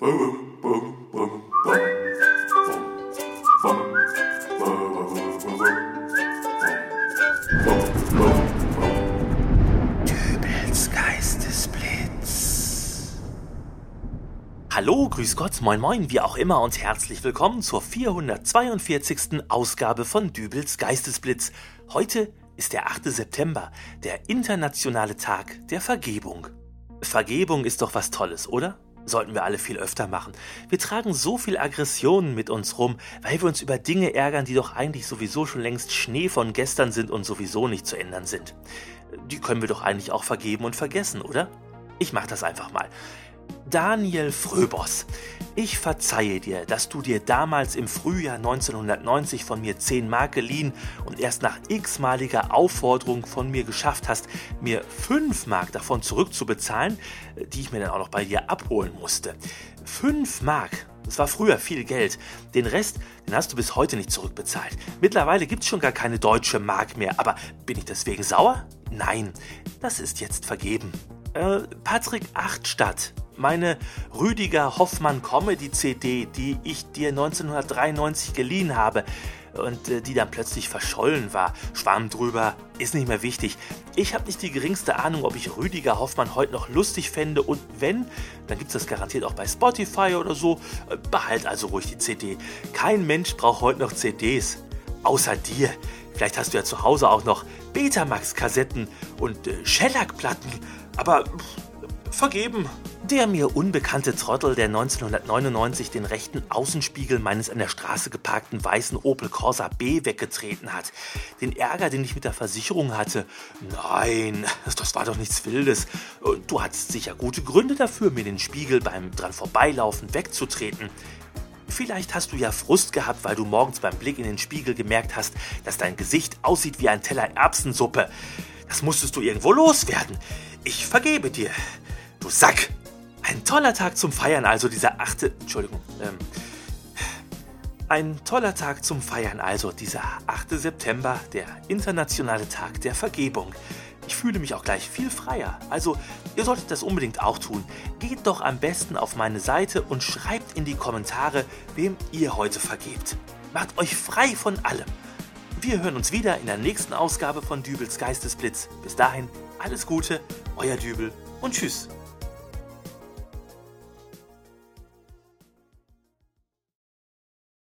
Hallo, grüß Gott, moin moin, wie auch immer und herzlich willkommen zur 442. Ausgabe von Dübels Geistesblitz. Heute ist der 8. September, der internationale Tag der Vergebung. Vergebung ist doch was Tolles, oder? Sollten wir alle viel öfter machen. Wir tragen so viel Aggressionen mit uns rum, weil wir uns über Dinge ärgern, die doch eigentlich sowieso schon längst Schnee von gestern sind und sowieso nicht zu ändern sind. Die können wir doch eigentlich auch vergeben und vergessen, oder? Ich mach das einfach mal. Daniel Fröbos, ich verzeihe dir, dass du dir damals im Frühjahr 1990 von mir 10 Mark geliehen und erst nach x-maliger Aufforderung von mir geschafft hast, mir 5 Mark davon zurückzubezahlen, die ich mir dann auch noch bei dir abholen musste. 5 Mark, das war früher viel Geld. Den Rest, den hast du bis heute nicht zurückbezahlt. Mittlerweile gibt es schon gar keine deutsche Mark mehr, aber bin ich deswegen sauer? Nein, das ist jetzt vergeben. Äh, Patrick Achtstadt, meine Rüdiger Hoffmann Comedy CD, die ich dir 1993 geliehen habe und äh, die dann plötzlich verschollen war. Schwamm drüber, ist nicht mehr wichtig. Ich habe nicht die geringste Ahnung, ob ich Rüdiger Hoffmann heute noch lustig fände und wenn, dann gibt es das garantiert auch bei Spotify oder so. Äh, behalt also ruhig die CD. Kein Mensch braucht heute noch CDs. Außer dir. Vielleicht hast du ja zu Hause auch noch Betamax-Kassetten und äh, Shellac-Platten. Aber pff, vergeben. Der mir unbekannte Trottel, der 1999 den rechten Außenspiegel meines an der Straße geparkten weißen Opel Corsa B weggetreten hat. Den Ärger, den ich mit der Versicherung hatte. Nein, das war doch nichts Wildes. Du hattest sicher gute Gründe dafür, mir den Spiegel beim dran vorbeilaufen wegzutreten. Vielleicht hast du ja Frust gehabt, weil du morgens beim Blick in den Spiegel gemerkt hast, dass dein Gesicht aussieht wie ein Teller Erbsensuppe. Das musstest du irgendwo loswerden. Ich vergebe dir. Du Sack! Ein toller Tag zum Feiern, also dieser achte. Entschuldigung. Ähm, ein toller Tag zum Feiern, also dieser 8. September, der internationale Tag der Vergebung. Ich fühle mich auch gleich viel freier. Also, ihr solltet das unbedingt auch tun. Geht doch am besten auf meine Seite und schreibt in die Kommentare, wem ihr heute vergebt. Macht euch frei von allem. Wir hören uns wieder in der nächsten Ausgabe von Dübels Geistesblitz. Bis dahin, alles Gute, euer Dübel und tschüss.